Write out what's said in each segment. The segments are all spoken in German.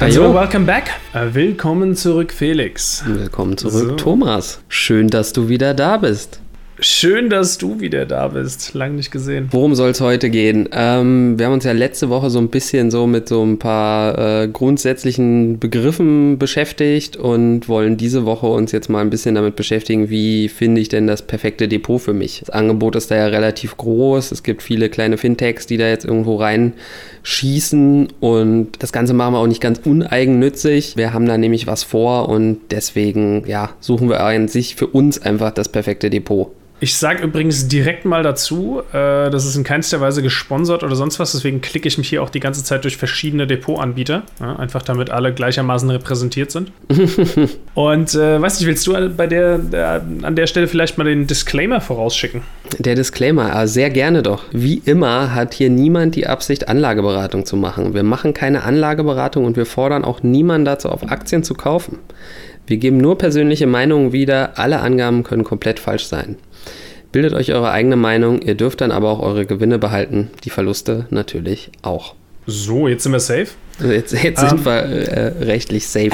Also, welcome back. Äh, willkommen zurück, Felix. Willkommen zurück, so. Thomas. Schön, dass du wieder da bist. Schön, dass du wieder da bist. Lang nicht gesehen. Worum soll es heute gehen? Ähm, wir haben uns ja letzte Woche so ein bisschen so mit so ein paar äh, grundsätzlichen Begriffen beschäftigt und wollen diese Woche uns jetzt mal ein bisschen damit beschäftigen, wie finde ich denn das perfekte Depot für mich. Das Angebot ist da ja relativ groß. Es gibt viele kleine Fintechs, die da jetzt irgendwo reinschießen und das Ganze machen wir auch nicht ganz uneigennützig. Wir haben da nämlich was vor und deswegen ja, suchen wir an sich für uns einfach das perfekte Depot. Ich sage übrigens direkt mal dazu, äh, das ist in keinster Weise gesponsert oder sonst was, deswegen klicke ich mich hier auch die ganze Zeit durch verschiedene Depotanbieter, ja, einfach damit alle gleichermaßen repräsentiert sind. Und äh, weiß nicht, willst du bei der, der, an der Stelle vielleicht mal den Disclaimer vorausschicken? Der Disclaimer, ah, sehr gerne doch. Wie immer hat hier niemand die Absicht, Anlageberatung zu machen. Wir machen keine Anlageberatung und wir fordern auch niemanden dazu auf, Aktien zu kaufen. Wir geben nur persönliche Meinungen wieder, alle Angaben können komplett falsch sein. Bildet euch eure eigene Meinung, ihr dürft dann aber auch eure Gewinne behalten, die Verluste natürlich auch. So, jetzt sind wir safe. Jetzt, jetzt sind um, ähm. wir äh, rechtlich safe.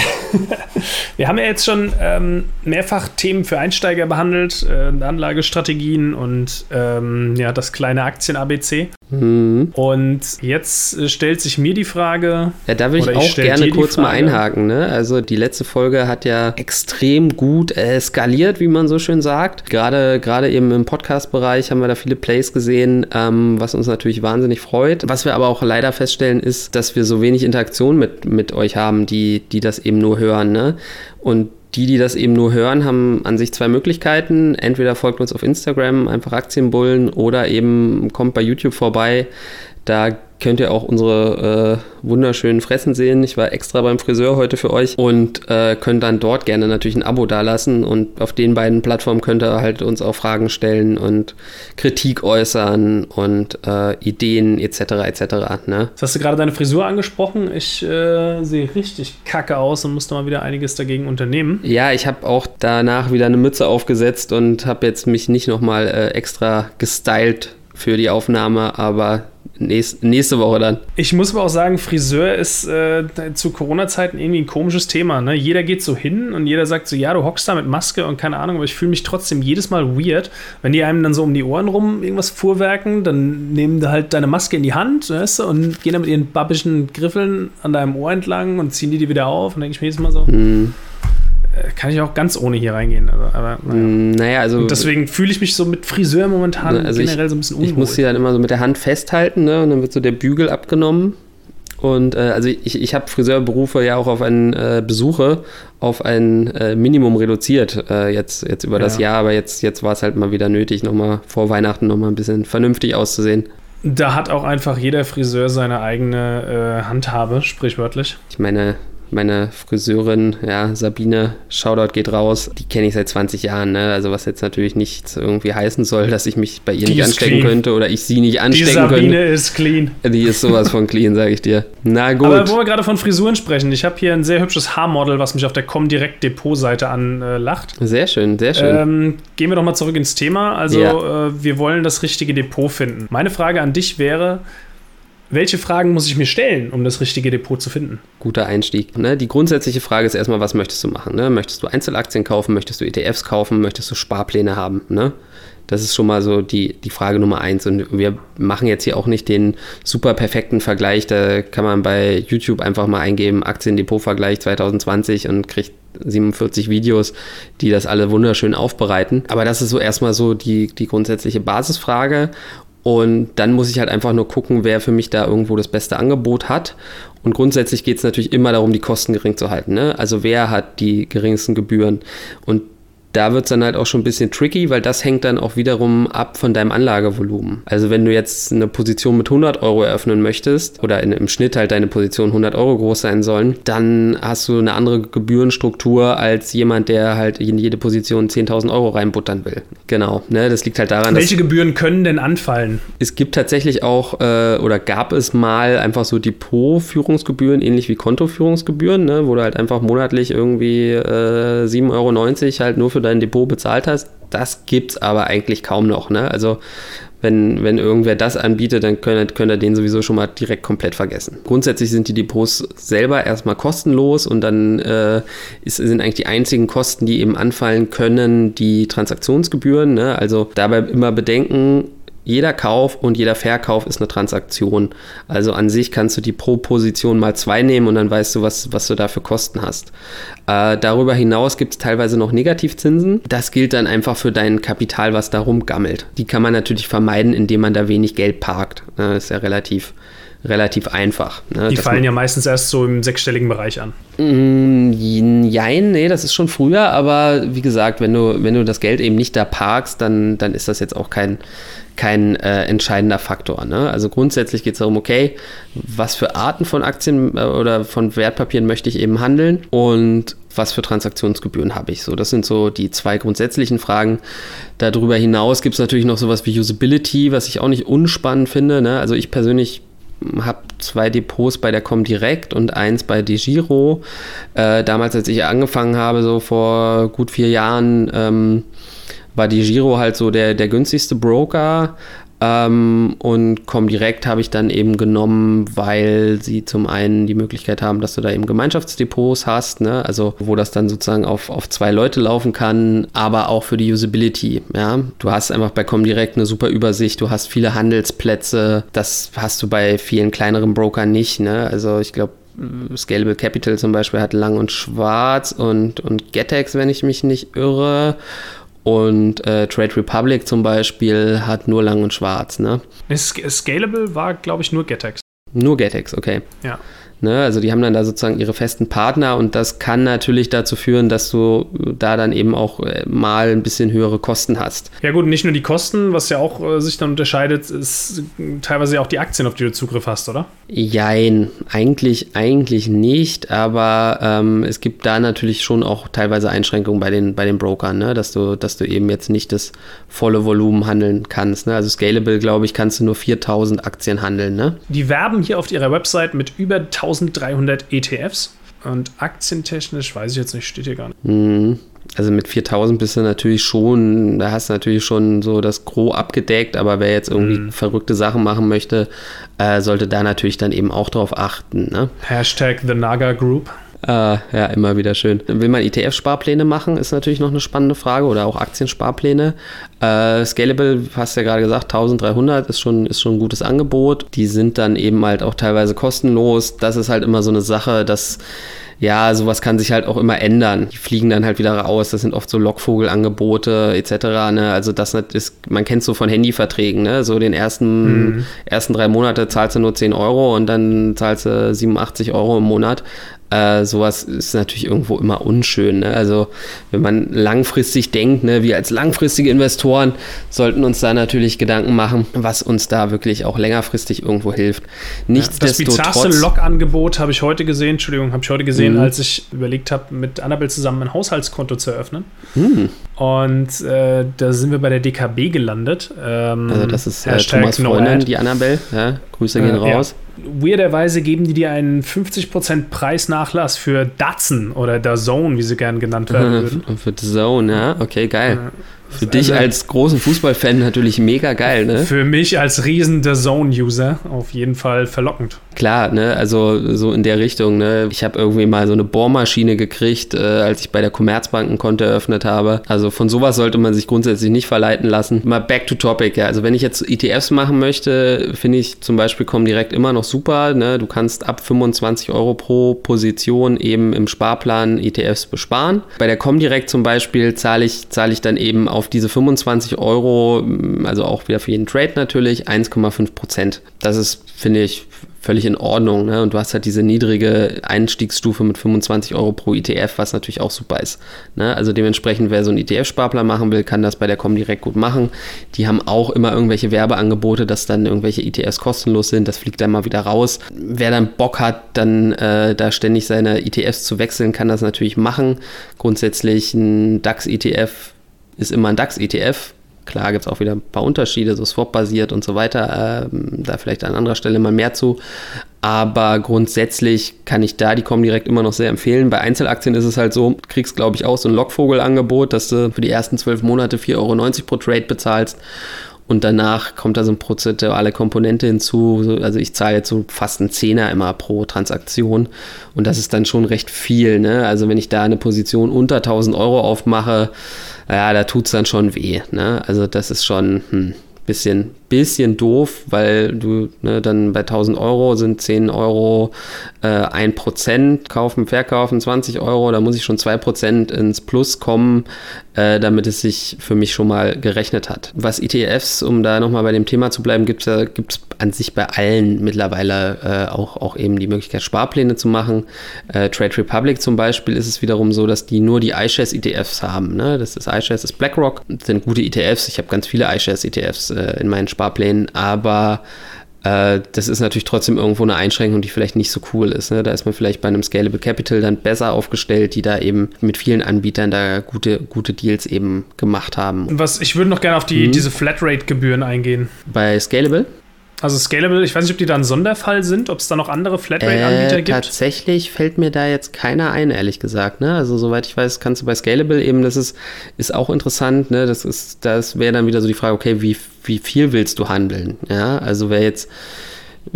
wir haben ja jetzt schon ähm, mehrfach Themen für Einsteiger behandelt, äh, Anlagestrategien und ähm, ja, das kleine Aktien-ABC. Mhm. Und jetzt äh, stellt sich mir die Frage. Ja, da will ich auch gerne kurz mal einhaken. Ne? Also die letzte Folge hat ja extrem gut äh, skaliert, wie man so schön sagt. Gerade, gerade eben im Podcast-Bereich haben wir da viele Plays gesehen, ähm, was uns natürlich wahnsinnig freut. Was wir aber auch leider feststellen, ist, dass wir so wenig Interaktion mit, mit euch haben, die, die das eben nur hören. Ne? Und die, die das eben nur hören, haben an sich zwei Möglichkeiten. Entweder folgt uns auf Instagram, einfach Aktienbullen, oder eben kommt bei YouTube vorbei. Da könnt ihr auch unsere äh, wunderschönen Fressen sehen. Ich war extra beim Friseur heute für euch und äh, könnt dann dort gerne natürlich ein Abo dalassen und auf den beiden Plattformen könnt ihr halt uns auch Fragen stellen und Kritik äußern und äh, Ideen etc. etc. Ne? Jetzt hast du gerade deine Frisur angesprochen. Ich äh, sehe richtig kacke aus und musste mal wieder einiges dagegen unternehmen. Ja, ich habe auch danach wieder eine Mütze aufgesetzt und habe jetzt mich nicht nochmal äh, extra gestylt für die Aufnahme, aber nächste, nächste Woche dann. Ich muss aber auch sagen, Friseur ist äh, zu Corona-Zeiten irgendwie ein komisches Thema. Ne? Jeder geht so hin und jeder sagt so, ja, du hockst da mit Maske und keine Ahnung, aber ich fühle mich trotzdem jedes Mal weird, wenn die einem dann so um die Ohren rum irgendwas fuhrwerken, dann nehmen die halt deine Maske in die Hand weißt du, und gehen dann mit ihren babbischen Griffeln an deinem Ohr entlang und ziehen die die wieder auf und denke ich mir jedes Mal so. Hm äh, kann ich auch ganz ohne hier reingehen. Also, aber, naja. Mm, naja, also. Und deswegen fühle ich mich so mit Friseur momentan also generell ich, so ein bisschen unwohl. Ich muss sie dann immer so mit der Hand festhalten, ne? Und dann wird so der Bügel abgenommen. Und äh, also ich, ich habe Friseurberufe ja auch auf einen äh, Besuche auf ein äh, Minimum reduziert äh, jetzt, jetzt über ja. das Jahr, aber jetzt, jetzt war es halt mal wieder nötig, nochmal vor Weihnachten nochmal ein bisschen vernünftig auszusehen. Da hat auch einfach jeder Friseur seine eigene äh, Handhabe, sprichwörtlich. Ich meine, meine Friseurin, ja, Sabine, Shoutout geht raus, die kenne ich seit 20 Jahren, ne? Also was jetzt natürlich nicht irgendwie heißen soll, dass ich mich bei ihr die nicht anstecken clean. könnte oder ich sie nicht anstecken könnte. Die Sabine könnte. ist clean. Die ist sowas von clean, sage ich dir. Na gut. Aber wo wir gerade von Frisuren sprechen, ich habe hier ein sehr hübsches Haarmodel, was mich auf der Comdirect Depot-Seite anlacht. sehr schön, sehr schön. Ähm, gehen wir doch mal zurück ins Thema. Also ja. äh, wir wollen das richtige Depot finden. Meine Frage an dich wäre, welche Fragen muss ich mir stellen, um das richtige Depot zu finden? Guter Einstieg. Ne? Die grundsätzliche Frage ist erstmal, was möchtest du machen? Ne? Möchtest du Einzelaktien kaufen? Möchtest du ETFs kaufen? Möchtest du Sparpläne haben? Ne? Das ist schon mal so die, die Frage Nummer eins. Und wir machen jetzt hier auch nicht den super perfekten Vergleich. Da kann man bei YouTube einfach mal eingeben, Aktiendepot-Vergleich 2020 und kriegt 47 Videos, die das alle wunderschön aufbereiten. Aber das ist so erstmal so die, die grundsätzliche Basisfrage. Und dann muss ich halt einfach nur gucken, wer für mich da irgendwo das beste Angebot hat. Und grundsätzlich geht es natürlich immer darum, die Kosten gering zu halten. Ne? Also wer hat die geringsten Gebühren? Und da wird es dann halt auch schon ein bisschen tricky, weil das hängt dann auch wiederum ab von deinem Anlagevolumen. Also wenn du jetzt eine Position mit 100 Euro eröffnen möchtest oder in, im Schnitt halt deine Position 100 Euro groß sein sollen, dann hast du eine andere Gebührenstruktur als jemand, der halt in jede Position 10.000 Euro reinbuttern will. Genau, ne, das liegt halt daran, Welche Gebühren können denn anfallen? Es gibt tatsächlich auch äh, oder gab es mal einfach so Depotführungsgebühren, ähnlich wie Kontoführungsgebühren, ne, wo du halt einfach monatlich irgendwie äh, 7,90 Euro halt nur für dein Depot bezahlt hast. Das gibt es aber eigentlich kaum noch. Ne? Also wenn, wenn irgendwer das anbietet, dann könnt, könnt ihr den sowieso schon mal direkt komplett vergessen. Grundsätzlich sind die Depots selber erstmal kostenlos und dann äh, ist, sind eigentlich die einzigen Kosten, die eben anfallen können, die Transaktionsgebühren. Ne? Also dabei immer bedenken, jeder Kauf und jeder Verkauf ist eine Transaktion. Also an sich kannst du die pro Position mal zwei nehmen und dann weißt du, was, was du da für Kosten hast. Äh, darüber hinaus gibt es teilweise noch Negativzinsen. Das gilt dann einfach für dein Kapital, was da rumgammelt. Die kann man natürlich vermeiden, indem man da wenig Geld parkt. Das ist ja relativ relativ einfach. Ne? Die fallen ja meistens erst so im sechsstelligen Bereich an. Mm, jein, nee, das ist schon früher, aber wie gesagt, wenn du, wenn du das Geld eben nicht da parkst, dann, dann ist das jetzt auch kein, kein äh, entscheidender Faktor. Ne? Also grundsätzlich geht es darum, okay, was für Arten von Aktien äh, oder von Wertpapieren möchte ich eben handeln und was für Transaktionsgebühren habe ich. So, das sind so die zwei grundsätzlichen Fragen. Darüber hinaus gibt es natürlich noch sowas wie Usability, was ich auch nicht unspannend finde. Ne? Also ich persönlich habe zwei Depots bei der Comdirect und eins bei DeGiro. Äh, damals, als ich angefangen habe, so vor gut vier Jahren, ähm, war die Giro halt so der, der günstigste Broker. Ähm, und Comdirect habe ich dann eben genommen, weil sie zum einen die Möglichkeit haben, dass du da eben Gemeinschaftsdepots hast, ne? also wo das dann sozusagen auf, auf zwei Leute laufen kann, aber auch für die Usability. Ja? Du hast einfach bei Comdirect eine super Übersicht, du hast viele Handelsplätze, das hast du bei vielen kleineren Brokern nicht. Ne? Also ich glaube, Scalable Capital zum Beispiel hat Lang und Schwarz und, und Getex, wenn ich mich nicht irre. Und äh, Trade Republic zum Beispiel hat nur lang und schwarz. Ne? Scalable war, glaube ich, nur Getex. Nur Getex, okay. Ja. Ne? Also die haben dann da sozusagen ihre festen Partner und das kann natürlich dazu führen, dass du da dann eben auch äh, mal ein bisschen höhere Kosten hast. Ja gut, nicht nur die Kosten, was ja auch äh, sich dann unterscheidet, ist teilweise auch die Aktien, auf die du Zugriff hast, oder? Jein, eigentlich, eigentlich nicht, aber ähm, es gibt da natürlich schon auch teilweise Einschränkungen bei den, bei den Brokern, ne? dass, du, dass du eben jetzt nicht das volle Volumen handeln kannst. Ne? Also Scalable, glaube ich, kannst du nur 4000 Aktien handeln. Ne? Die werben hier auf ihrer Website mit über 1000 1300 ETFs. Und aktientechnisch weiß ich jetzt nicht, steht hier gar nicht. Mhm. Also mit 4000 bist du natürlich schon, da hast du natürlich schon so das Gros abgedeckt, aber wer jetzt irgendwie mhm. verrückte Sachen machen möchte, äh, sollte da natürlich dann eben auch drauf achten. Ne? Hashtag The Naga Group. Ah, ja, immer wieder schön. Will man ETF-Sparpläne machen, ist natürlich noch eine spannende Frage oder auch Aktiensparpläne. Äh, Scalable, hast du ja gerade gesagt, 1300 ist schon, ist schon ein gutes Angebot. Die sind dann eben halt auch teilweise kostenlos. Das ist halt immer so eine Sache, dass ja, sowas kann sich halt auch immer ändern. Die fliegen dann halt wieder raus. Das sind oft so Lockvogelangebote etc. Ne? Also das ist, man kennt so von Handyverträgen, ne? So den ersten, mhm. ersten drei Monate zahlst du nur 10 Euro und dann zahlst du 87 Euro im Monat. Äh, sowas ist natürlich irgendwo immer unschön. Ne? Also wenn man langfristig denkt, ne, wir als langfristige Investoren sollten uns da natürlich Gedanken machen, was uns da wirklich auch längerfristig irgendwo hilft. Nichtsdestotrotz. Das bizarrste Log-Angebot habe ich heute gesehen, Entschuldigung, habe ich heute gesehen, mhm. als ich überlegt habe, mit Annabelle zusammen ein Haushaltskonto zu eröffnen. Mhm. Und äh, da sind wir bei der DKB gelandet. Ähm, also das ist äh, Thomas Freundin, die Annabelle. Ja, Grüße gehen äh, raus. Ja. Weirderweise geben die dir einen 50% Preisnachlass für Datsun oder der Zone, wie sie gern genannt werden würden. Für The Zone, ja, okay, geil. Für dich also, als großen Fußballfan natürlich mega geil, ne? Für mich als riesen The Zone-User auf jeden Fall verlockend. Klar, ne? Also so in der Richtung, ne? Ich habe irgendwie mal so eine Bohrmaschine gekriegt, äh, als ich bei der Commerzbank ein Konto eröffnet habe. Also von sowas sollte man sich grundsätzlich nicht verleiten lassen. Mal back to topic, ja. Also wenn ich jetzt ETFs machen möchte, finde ich zum Beispiel kommen direkt immer noch super. Ne? Du kannst ab 25 Euro pro Position eben im Sparplan ETFs besparen. Bei der Comdirect zum Beispiel zahle ich, zahle ich dann eben auf diese 25 Euro, also auch wieder für jeden Trade natürlich, 1,5 Prozent. Das ist, finde ich, völlig in Ordnung. Ne? Und du hast halt diese niedrige Einstiegsstufe mit 25 Euro pro ETF, was natürlich auch super ist. Ne? Also dementsprechend, wer so einen ETF-Sparplan machen will, kann das bei der Comdirect gut machen. Die haben auch immer irgendwelche Werbeangebote, dass dann irgendwelche ETFs kostenlos sind. Das fliegt dann mal wieder raus. Wer dann Bock hat, dann äh, da ständig seine ETFs zu wechseln, kann das natürlich machen. Grundsätzlich ein DAX-ETF ist immer ein DAX-ETF. Klar gibt es auch wieder ein paar Unterschiede, so Swap-basiert und so weiter. Ähm, da vielleicht an anderer Stelle mal mehr zu. Aber grundsätzlich kann ich da die Comdirect immer noch sehr empfehlen. Bei Einzelaktien ist es halt so, kriegst, glaube ich, auch so ein Lockvogel-Angebot, dass du für die ersten zwölf Monate 4,90 Euro pro Trade bezahlst. Und danach kommt da so eine prozentuale Komponente hinzu. Also ich zahle jetzt so fast einen Zehner immer pro Transaktion und das ist dann schon recht viel. Ne? Also wenn ich da eine Position unter 1000 Euro aufmache, ja, da tut es dann schon weh. Ne? Also das ist schon, hm, bisschen, bisschen doof, weil du ne, dann bei 1000 Euro sind 10 Euro äh, 1% kaufen, verkaufen, 20 Euro, da muss ich schon 2% ins Plus kommen, äh, damit es sich für mich schon mal gerechnet hat. Was ETFs, um da nochmal bei dem Thema zu bleiben, gibt es gibt's an sich bei allen mittlerweile äh, auch, auch eben die Möglichkeit, Sparpläne zu machen. Äh, Trade Republic zum Beispiel ist es wiederum so, dass die nur die iShares ETFs haben. Ne? Das ist iShares, ist BlackRock, das sind gute ETFs. Ich habe ganz viele iShares ETFs äh, in meinen Sparplänen, aber äh, das ist natürlich trotzdem irgendwo eine Einschränkung, die vielleicht nicht so cool ist. Ne? Da ist man vielleicht bei einem Scalable Capital dann besser aufgestellt, die da eben mit vielen Anbietern da gute, gute Deals eben gemacht haben. Was, ich würde noch gerne auf die, mhm. diese Flatrate-Gebühren eingehen. Bei Scalable? Also Scalable, ich weiß nicht, ob die da ein Sonderfall sind, ob es da noch andere Flatrate-Anbieter äh, gibt. Tatsächlich fällt mir da jetzt keiner ein, ehrlich gesagt. Ne? Also soweit ich weiß, kannst du bei Scalable eben, das ist, ist auch interessant, ne? Das ist, das wäre dann wieder so die Frage, okay, wie, wie viel willst du handeln? Ja, also wer jetzt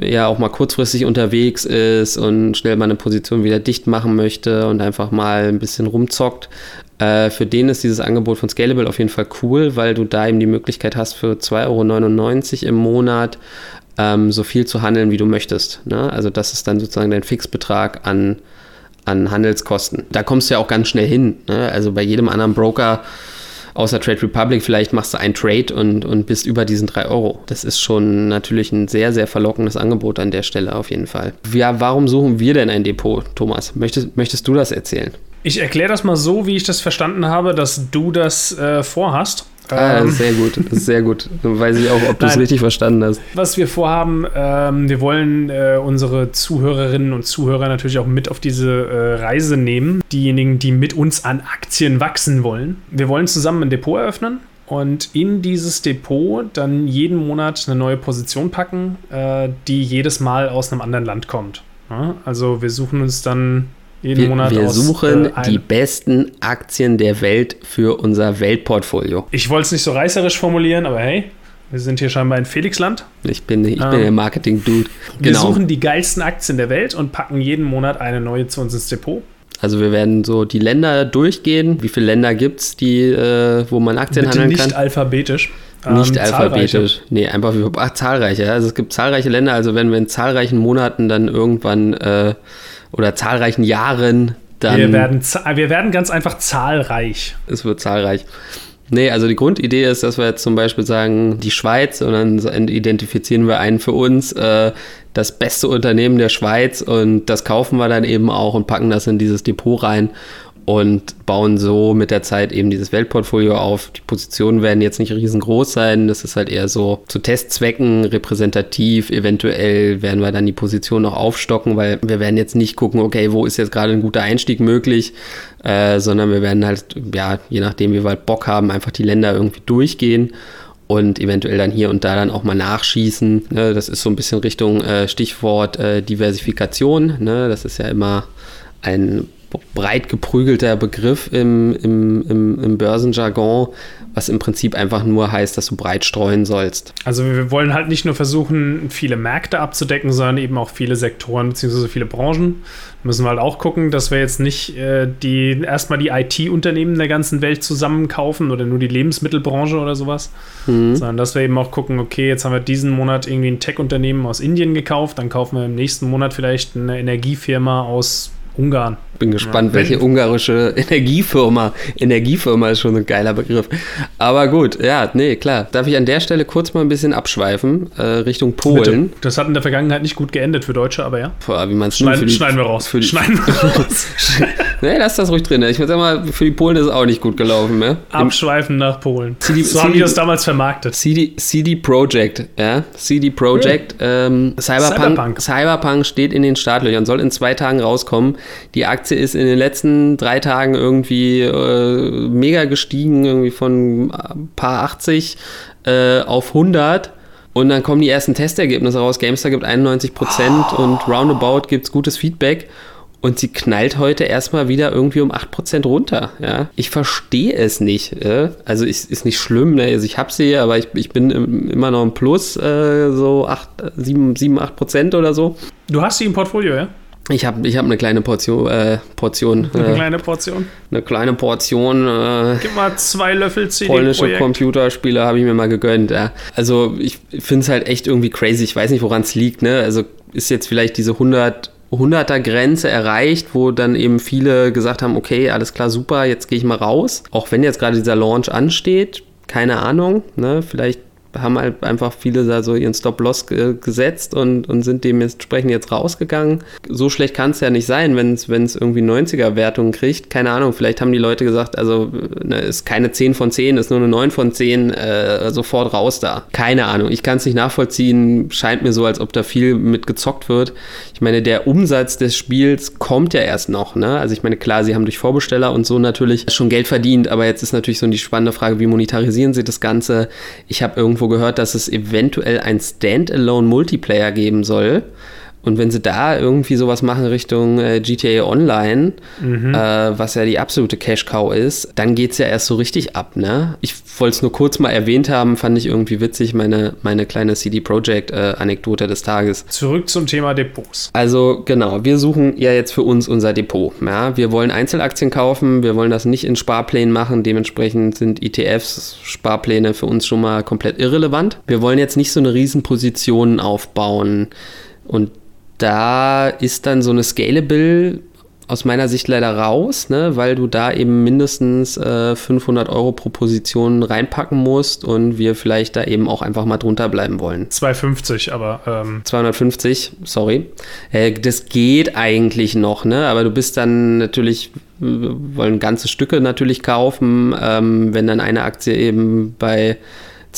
ja auch mal kurzfristig unterwegs ist und schnell mal eine Position wieder dicht machen möchte und einfach mal ein bisschen rumzockt, äh, für den ist dieses Angebot von Scalable auf jeden Fall cool, weil du da eben die Möglichkeit hast, für 2,99 Euro im Monat ähm, so viel zu handeln, wie du möchtest. Ne? Also das ist dann sozusagen dein Fixbetrag an, an Handelskosten. Da kommst du ja auch ganz schnell hin. Ne? Also bei jedem anderen Broker außer Trade Republic, vielleicht machst du einen Trade und, und bist über diesen 3 Euro. Das ist schon natürlich ein sehr, sehr verlockendes Angebot an der Stelle auf jeden Fall. Ja, warum suchen wir denn ein Depot, Thomas? Möchtest, möchtest du das erzählen? Ich erkläre das mal so, wie ich das verstanden habe, dass du das äh, vorhast. Ah, ähm, sehr gut, sehr gut. Dann weiß ich auch, ob du es richtig verstanden hast. Was wir vorhaben, ähm, wir wollen äh, unsere Zuhörerinnen und Zuhörer natürlich auch mit auf diese äh, Reise nehmen. Diejenigen, die mit uns an Aktien wachsen wollen. Wir wollen zusammen ein Depot eröffnen und in dieses Depot dann jeden Monat eine neue Position packen, äh, die jedes Mal aus einem anderen Land kommt. Ja? Also wir suchen uns dann jeden wir, Monat wir aus, suchen äh, die besten Aktien der Welt für unser Weltportfolio. Ich wollte es nicht so reißerisch formulieren, aber hey, wir sind hier scheinbar in Felixland. Ich bin, ich ähm, bin der Marketing-Dude. Wir genau. suchen die geilsten Aktien der Welt und packen jeden Monat eine neue zu uns ins Depot. Also wir werden so die Länder durchgehen. Wie viele Länder gibt es, äh, wo man Aktien Bitte handeln nicht kann? Nicht alphabetisch. Nicht ähm, alphabetisch. Zahlreiche. Nee, einfach ach, zahlreiche. Also es gibt zahlreiche Länder, also wenn wir in zahlreichen Monaten dann irgendwann äh, oder zahlreichen Jahren dann. Wir werden, wir werden ganz einfach zahlreich. Es wird zahlreich. Nee, also die Grundidee ist, dass wir jetzt zum Beispiel sagen, die Schweiz und dann identifizieren wir einen für uns, äh, das beste Unternehmen der Schweiz und das kaufen wir dann eben auch und packen das in dieses Depot rein und bauen so mit der Zeit eben dieses Weltportfolio auf. Die Positionen werden jetzt nicht riesengroß sein, das ist halt eher so zu Testzwecken repräsentativ. Eventuell werden wir dann die Position noch aufstocken, weil wir werden jetzt nicht gucken, okay, wo ist jetzt gerade ein guter Einstieg möglich, äh, sondern wir werden halt, ja, je nachdem, wie wir halt Bock haben, einfach die Länder irgendwie durchgehen und eventuell dann hier und da dann auch mal nachschießen. Ne, das ist so ein bisschen Richtung äh, Stichwort äh, Diversifikation. Ne, das ist ja immer ein breit geprügelter Begriff im, im, im, im Börsenjargon, was im Prinzip einfach nur heißt, dass du breit streuen sollst. Also wir wollen halt nicht nur versuchen, viele Märkte abzudecken, sondern eben auch viele Sektoren bzw. viele Branchen. Müssen wir halt auch gucken, dass wir jetzt nicht äh, die erstmal die IT-Unternehmen der ganzen Welt zusammenkaufen oder nur die Lebensmittelbranche oder sowas, mhm. sondern dass wir eben auch gucken, okay, jetzt haben wir diesen Monat irgendwie ein Tech-Unternehmen aus Indien gekauft, dann kaufen wir im nächsten Monat vielleicht eine Energiefirma aus Ungarn. Bin gespannt, ja, welche ungarische Energiefirma. Energiefirma ist schon ein geiler Begriff. Aber gut, ja, nee, klar. Darf ich an der Stelle kurz mal ein bisschen abschweifen äh, Richtung Polen? Bitte. Das hat in der Vergangenheit nicht gut geendet für Deutsche, aber ja. Boah, wie man es schneiden, schneiden wir raus. Für die, schneiden wir raus. nee, lass das ruhig drin. Ich würde sagen mal, für die Polen ist es auch nicht gut gelaufen. Ne? Abschweifen nach Polen. CD, so CD, haben die das damals vermarktet. CD, CD Projekt, ja. CD Projekt. Ja. Ähm, Cyberpunk, Cyberpunk. Cyberpunk steht in den Startlöchern, soll in zwei Tagen rauskommen. Die Aktie ist in den letzten drei Tagen irgendwie äh, mega gestiegen, irgendwie von ein paar 80 äh, auf 100. Und dann kommen die ersten Testergebnisse raus. Gamestar gibt 91% oh. und Roundabout gibt es gutes Feedback. und sie knallt heute erstmal wieder irgendwie um 8% runter. Ja? Ich verstehe es nicht. Äh? Also ist, ist nicht schlimm, ne? also ich habe sie, aber ich, ich bin immer noch im Plus, äh, so 8, 7, 7, 8% oder so. Du hast sie im Portfolio, ja? Ich habe ich hab eine kleine Portion. Äh, Portion eine äh, kleine Portion? Eine kleine Portion. Äh, Gib mal zwei Löffel CD Polnische. Computerspiele habe ich mir mal gegönnt. Ja. Also ich finde es halt echt irgendwie crazy. Ich weiß nicht, woran es liegt. Ne? Also ist jetzt vielleicht diese 100 100er Grenze erreicht, wo dann eben viele gesagt haben, okay, alles klar, super, jetzt gehe ich mal raus. Auch wenn jetzt gerade dieser Launch ansteht, keine Ahnung, ne, vielleicht haben halt einfach viele da so ihren Stop-Loss ge gesetzt und, und sind dementsprechend jetzt rausgegangen. So schlecht kann es ja nicht sein, wenn es irgendwie 90er-Wertungen kriegt. Keine Ahnung, vielleicht haben die Leute gesagt, also ne, ist keine 10 von 10, ist nur eine 9 von 10, äh, sofort raus da. Keine Ahnung, ich kann es nicht nachvollziehen. Scheint mir so, als ob da viel mit gezockt wird. Ich meine, der Umsatz des Spiels kommt ja erst noch. Ne? Also ich meine, klar, sie haben durch Vorbesteller und so natürlich schon Geld verdient, aber jetzt ist natürlich so die spannende Frage, wie monetarisieren sie das Ganze? Ich habe irgendwo gehört, dass es eventuell ein Standalone-Multiplayer geben soll. Und wenn sie da irgendwie sowas machen Richtung äh, GTA Online, mhm. äh, was ja die absolute Cash-Cow ist, dann geht es ja erst so richtig ab, ne? Ich wollte es nur kurz mal erwähnt haben, fand ich irgendwie witzig, meine, meine kleine CD Projekt-Anekdote äh, des Tages. Zurück zum Thema Depots. Also genau, wir suchen ja jetzt für uns unser Depot. Ja? Wir wollen Einzelaktien kaufen, wir wollen das nicht in Sparplänen machen, dementsprechend sind ETFs, Sparpläne für uns schon mal komplett irrelevant. Wir wollen jetzt nicht so eine Riesenposition aufbauen und da ist dann so eine Scalable aus meiner Sicht leider raus, ne, weil du da eben mindestens äh, 500 Euro pro Position reinpacken musst und wir vielleicht da eben auch einfach mal drunter bleiben wollen. 250, aber. Ähm 250, sorry. Äh, das geht eigentlich noch, ne, aber du bist dann natürlich, wollen ganze Stücke natürlich kaufen, ähm, wenn dann eine Aktie eben bei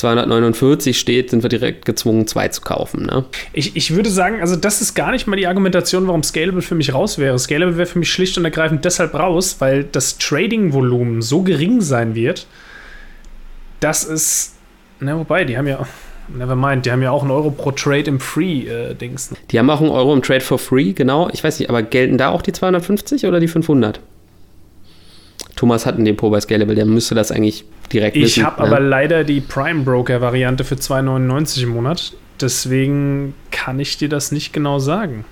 249 steht, sind wir direkt gezwungen, zwei zu kaufen. Ne? Ich, ich würde sagen, also das ist gar nicht mal die Argumentation, warum Scalable für mich raus wäre. Scalable wäre für mich schlicht und ergreifend deshalb raus, weil das Trading-Volumen so gering sein wird, dass es. Na, wobei, die haben ja. Never mind, die haben ja auch einen Euro pro Trade im Free-Dings. Äh, die haben auch einen Euro im Trade for Free, genau. Ich weiß nicht, aber gelten da auch die 250 oder die 500? Thomas hat ein Depot bei Scalable, der müsste das eigentlich direkt ich wissen. Ich habe ne? aber leider die Prime Broker Variante für 2,99 im Monat. Deswegen kann ich dir das nicht genau sagen.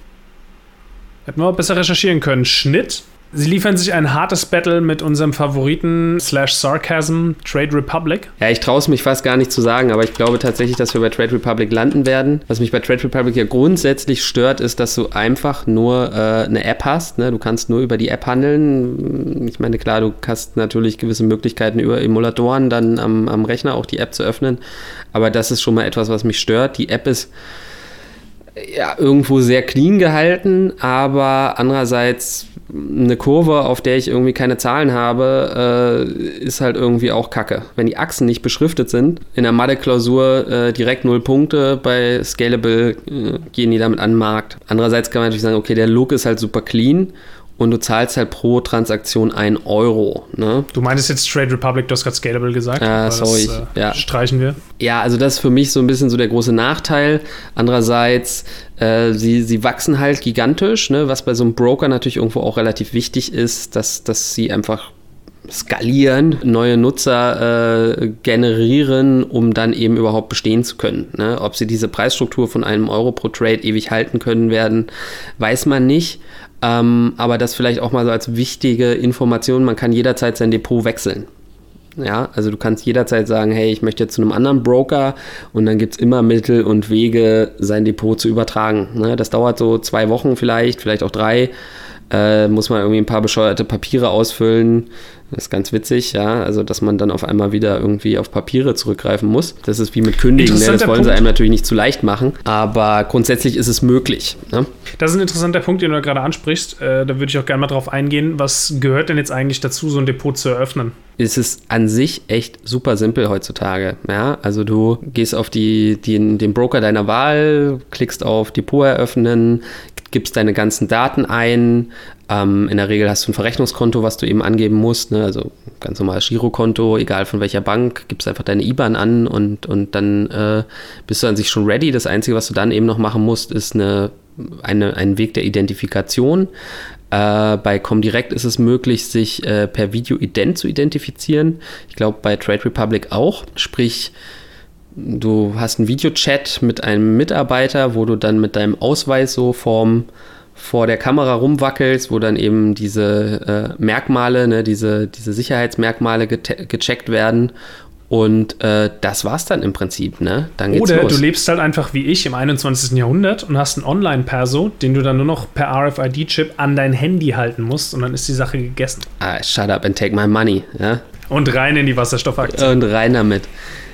Hätten wir auch besser recherchieren können. Schnitt Sie liefern sich ein hartes Battle mit unserem Favoriten slash Sarcasm Trade Republic. Ja, ich traue es mich fast gar nicht zu sagen, aber ich glaube tatsächlich, dass wir bei Trade Republic landen werden. Was mich bei Trade Republic ja grundsätzlich stört, ist, dass du einfach nur äh, eine App hast. Ne? Du kannst nur über die App handeln. Ich meine, klar, du hast natürlich gewisse Möglichkeiten über Emulatoren dann am, am Rechner auch die App zu öffnen. Aber das ist schon mal etwas, was mich stört. Die App ist ja, irgendwo sehr clean gehalten, aber andererseits eine Kurve, auf der ich irgendwie keine Zahlen habe, äh, ist halt irgendwie auch kacke. Wenn die Achsen nicht beschriftet sind, in der Mathe-Klausur äh, direkt null Punkte, bei Scalable äh, gehen die damit an den Markt. Andererseits kann man natürlich sagen, okay, der Look ist halt super clean und du zahlst halt pro Transaktion 1 Euro. Ne? Du meinst jetzt Trade Republic, du hast gerade Scalable gesagt. Ah, sorry. Das, äh, ja. Streichen wir. Ja, also das ist für mich so ein bisschen so der große Nachteil. Andererseits, äh, sie, sie wachsen halt gigantisch, ne? was bei so einem Broker natürlich irgendwo auch relativ wichtig ist, dass, dass sie einfach skalieren, neue Nutzer äh, generieren, um dann eben überhaupt bestehen zu können. Ne? Ob sie diese Preisstruktur von einem Euro pro Trade ewig halten können werden, weiß man nicht. Ähm, aber das vielleicht auch mal so als wichtige Information, man kann jederzeit sein Depot wechseln. Ja, also du kannst jederzeit sagen, hey, ich möchte jetzt zu einem anderen Broker und dann gibt es immer Mittel und Wege, sein Depot zu übertragen. Ne? Das dauert so zwei Wochen vielleicht, vielleicht auch drei. Äh, muss man irgendwie ein paar bescheuerte Papiere ausfüllen. Das ist ganz witzig, ja. Also, dass man dann auf einmal wieder irgendwie auf Papiere zurückgreifen muss. Das ist wie mit Kündigen. Ne? Das wollen Punkt. sie einem natürlich nicht zu leicht machen. Aber grundsätzlich ist es möglich. Ne? Das ist ein interessanter Punkt, den du gerade ansprichst. Äh, da würde ich auch gerne mal drauf eingehen. Was gehört denn jetzt eigentlich dazu, so ein Depot zu eröffnen? Es ist an sich echt super simpel heutzutage. Ja, also du gehst auf die, die, den Broker deiner Wahl, klickst auf Depot eröffnen, gibst deine ganzen Daten ein. Ähm, in der Regel hast du ein Verrechnungskonto, was du eben angeben musst. Ne? Also ganz normales Girokonto, egal von welcher Bank, gibst einfach deine IBAN an und, und dann äh, bist du an sich schon ready. Das Einzige, was du dann eben noch machen musst, ist eine eine, ein Weg der Identifikation. Äh, bei Comdirect ist es möglich, sich äh, per Video-Ident zu identifizieren. Ich glaube, bei Trade Republic auch. Sprich, du hast einen Videochat mit einem Mitarbeiter, wo du dann mit deinem Ausweis so vorm, vor der Kamera rumwackelst, wo dann eben diese äh, Merkmale, ne, diese, diese Sicherheitsmerkmale gecheckt werden und äh, das war's dann im Prinzip, ne? Dann geht's Oder los. du lebst halt einfach wie ich im 21. Jahrhundert und hast einen Online-Perso, den du dann nur noch per RFID-Chip an dein Handy halten musst und dann ist die Sache gegessen. Ah, shut up and take my money, ja? Und rein in die Wasserstoffaktie. Und rein damit.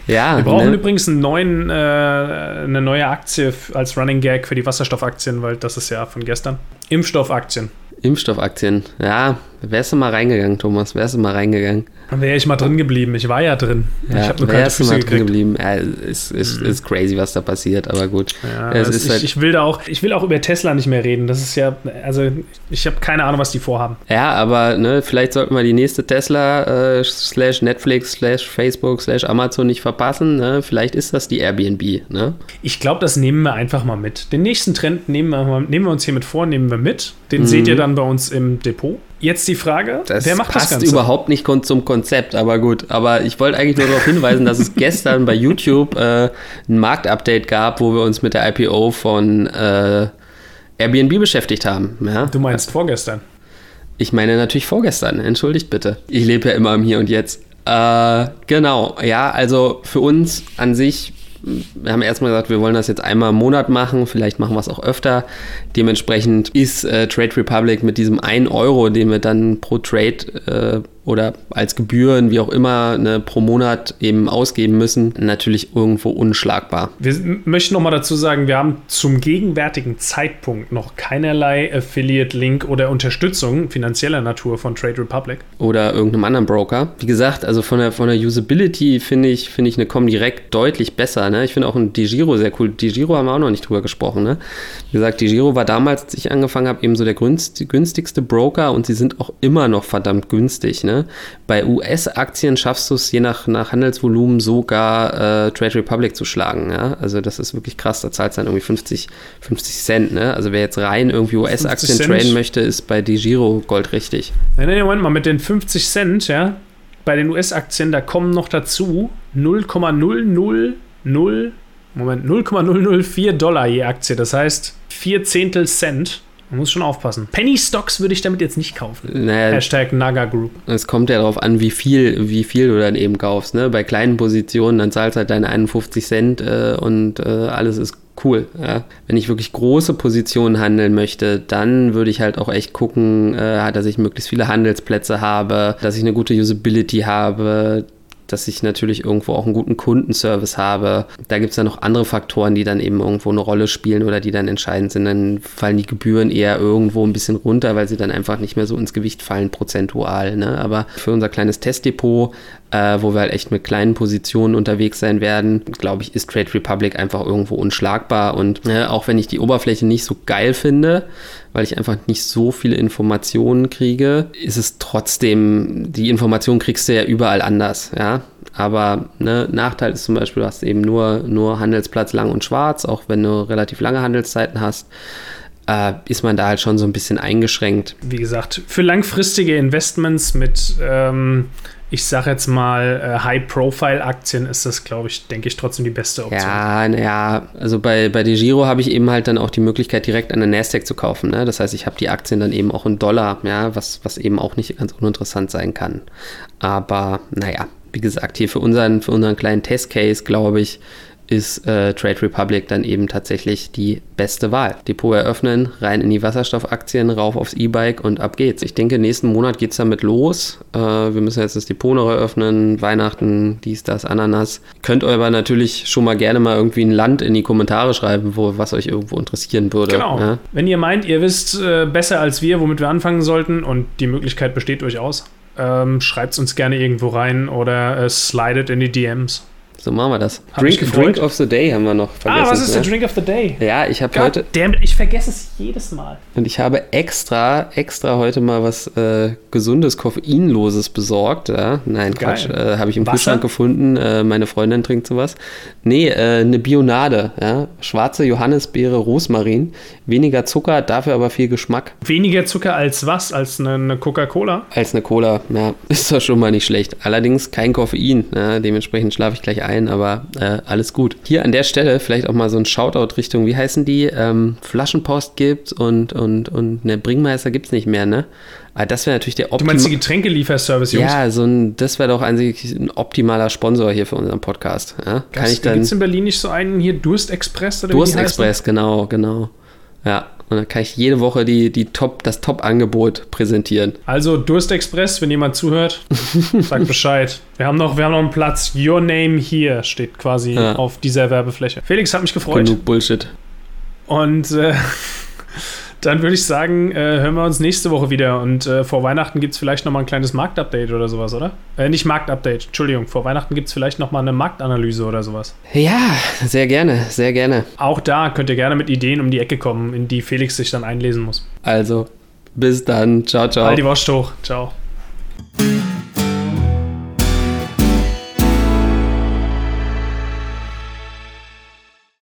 Ja, Wir brauchen ne? übrigens einen neuen, äh, eine neue Aktie als Running Gag für die Wasserstoffaktien, weil das ist ja von gestern. Impfstoffaktien. Impfstoffaktien. Ja, wärst du mal reingegangen, Thomas, wärst du mal reingegangen. Dann wäre ich mal drin geblieben. Ich war ja drin. Ja, ich habe nur kalte Füße mal gekriegt. drin geblieben. Ja, ist, ist, mhm. ist crazy, was da passiert, aber gut. Ja, es ist ich, halt ich, will da auch, ich will auch über Tesla nicht mehr reden. Das ist ja, also ich habe keine Ahnung, was die vorhaben. Ja, aber ne, vielleicht sollten wir die nächste Tesla äh, slash Netflix slash Facebook slash Amazon nicht verpassen. Ne? Vielleicht ist das die Airbnb. Ne? Ich glaube, das nehmen wir einfach mal mit. Den nächsten Trend nehmen wir, nehmen wir uns hiermit vor, nehmen wir mit. Den mhm. seht ihr dann bei uns im Depot. Jetzt die Frage, das wer macht passt das Ganze? überhaupt nicht zum Konzept, aber gut. Aber ich wollte eigentlich nur darauf hinweisen, dass es gestern bei YouTube äh, ein Marktupdate gab, wo wir uns mit der IPO von äh, Airbnb beschäftigt haben. Ja? Du meinst vorgestern? Ich meine natürlich vorgestern, entschuldigt bitte. Ich lebe ja immer im Hier und Jetzt. Äh, genau, ja, also für uns an sich wir haben erstmal gesagt, wir wollen das jetzt einmal im Monat machen, vielleicht machen wir es auch öfter. Dementsprechend ist äh, Trade Republic mit diesem 1 Euro, den wir dann pro Trade äh, oder als Gebühren, wie auch immer, ne, pro Monat eben ausgeben müssen, natürlich irgendwo unschlagbar. Wir möchten nochmal dazu sagen, wir haben zum gegenwärtigen Zeitpunkt noch keinerlei Affiliate-Link oder Unterstützung finanzieller Natur von Trade Republic. Oder irgendeinem anderen Broker. Wie gesagt, also von der, von der Usability finde ich, finde ich eine Comdirect deutlich besser. Ne? Ich finde auch ein Digiro sehr cool. Digiro haben wir auch noch nicht drüber gesprochen. Ne? Wie gesagt, Digiro war damals, als ich angefangen habe, eben so der günstigste Broker und sie sind auch immer noch verdammt günstig. Ne? Ne? Bei US-Aktien schaffst du es je nach, nach Handelsvolumen sogar äh, Trade Republic zu schlagen. Ja? Also das ist wirklich krass, da zahlt es dann irgendwie 50, 50 Cent. Ne? Also wer jetzt rein irgendwie US-Aktien traden möchte, ist bei DiGiro Gold richtig. Nein, nein, Moment mal, mit den 50 Cent, ja, bei den US-Aktien, da kommen noch dazu 0,000 Moment, 0,004 Dollar je Aktie. Das heißt, vier Zehntel Cent man muss schon aufpassen. Penny Stocks würde ich damit jetzt nicht kaufen. Naja, Hashtag Naga Group. Es kommt ja darauf an, wie viel, wie viel du dann eben kaufst. Ne? Bei kleinen Positionen, dann zahlst du halt deine 51 Cent äh, und äh, alles ist cool. Ja? Wenn ich wirklich große Positionen handeln möchte, dann würde ich halt auch echt gucken, äh, dass ich möglichst viele Handelsplätze habe, dass ich eine gute Usability habe, dass ich natürlich irgendwo auch einen guten Kundenservice habe. Da gibt es dann noch andere Faktoren, die dann eben irgendwo eine Rolle spielen oder die dann entscheidend sind. Dann fallen die Gebühren eher irgendwo ein bisschen runter, weil sie dann einfach nicht mehr so ins Gewicht fallen, prozentual. Ne? Aber für unser kleines Testdepot, äh, wo wir halt echt mit kleinen Positionen unterwegs sein werden, glaube ich, ist Trade Republic einfach irgendwo unschlagbar. Und äh, auch wenn ich die Oberfläche nicht so geil finde, weil ich einfach nicht so viele Informationen kriege, ist es trotzdem, die Informationen kriegst du ja überall anders, ja. Aber ne, Nachteil ist zum Beispiel, du hast eben nur, nur Handelsplatz lang und schwarz, auch wenn du relativ lange Handelszeiten hast. Äh, ist man da halt schon so ein bisschen eingeschränkt. Wie gesagt, für langfristige Investments mit ähm, ich sage jetzt mal, äh, High-Profile-Aktien ist das, glaube ich, denke ich, trotzdem die beste Option. Ja, naja, also bei, bei DeGiro habe ich eben halt dann auch die Möglichkeit, direkt an der Nasdaq zu kaufen. Ne? Das heißt, ich habe die Aktien dann eben auch in Dollar, ja, was, was eben auch nicht ganz uninteressant sein kann. Aber naja, wie gesagt, hier für unseren, für unseren kleinen Testcase, glaube ich, ist äh, Trade Republic dann eben tatsächlich die beste Wahl. Depot eröffnen, rein in die Wasserstoffaktien, rauf aufs E-Bike und ab geht's. Ich denke, nächsten Monat geht es damit los. Äh, wir müssen jetzt das Depot noch eröffnen, Weihnachten, dies, das, Ananas. Könnt ihr aber natürlich schon mal gerne mal irgendwie ein Land in die Kommentare schreiben, wo, was euch irgendwo interessieren würde. Genau. Ja? Wenn ihr meint, ihr wisst äh, besser als wir, womit wir anfangen sollten und die Möglichkeit besteht durchaus, ähm, schreibt es uns gerne irgendwo rein oder äh, slidet in die DMs. So machen wir das. Hab Drink. Drink of the Day haben wir noch vergessen. Ah, was ist ne? der Drink of the Day? Ja, ich habe heute damn ich vergesse es jedes Mal. und ich habe extra, extra heute mal was äh, gesundes, koffeinloses besorgt. Ja? Nein, Geil. Quatsch, äh, habe ich im Wasser? Kühlschrank gefunden. Äh, meine Freundin trinkt sowas. Nee, äh, eine Bionade. Ja? Schwarze Johannisbeere, Rosmarin. Weniger Zucker, dafür aber viel Geschmack. Weniger Zucker als was? Als eine, eine Coca-Cola? Als eine Cola, ja, ist doch schon mal nicht schlecht. Allerdings kein Koffein, ja, dementsprechend schlafe ich gleich ein, aber äh, alles gut. Hier an der Stelle vielleicht auch mal so ein Shoutout Richtung, wie heißen die? Ähm, Flaschenpost gibt und, und, und eine Bringmeister gibt es nicht mehr, ne? Aber das wäre natürlich der Du meinst die optimale. Getränkelieferservice, Jungs? Ja, so ein, das wäre doch eigentlich ein optimaler Sponsor hier für unseren Podcast. Ja? Kann ich dann. Gibt es in Berlin nicht so einen hier, Durstexpress? Oder? Durstexpress, genau, genau. Ja, und dann kann ich jede Woche die, die Top, das Top-Angebot präsentieren. Also Durstexpress, wenn jemand zuhört, sagt Bescheid. Wir haben, noch, wir haben noch einen Platz. Your name here steht quasi Ja. auf dieser Werbefläche. Felix hat mich gefreut. Genug Bullshit. Und äh, dann würde ich sagen, äh, hören wir uns nächste Woche wieder. Und äh, vor Weihnachten gibt es vielleicht nochmal ein kleines Marktupdate oder sowas, oder? Äh, nicht Marktupdate, Entschuldigung. Vor Weihnachten gibt es vielleicht nochmal eine Marktanalyse oder sowas. Ja, sehr gerne, sehr gerne. Auch da könnt ihr gerne mit Ideen um die Ecke kommen, in die Felix sich dann einlesen muss. Also, bis dann. Ciao, ciao. Halt die Wurst hoch. Ciao.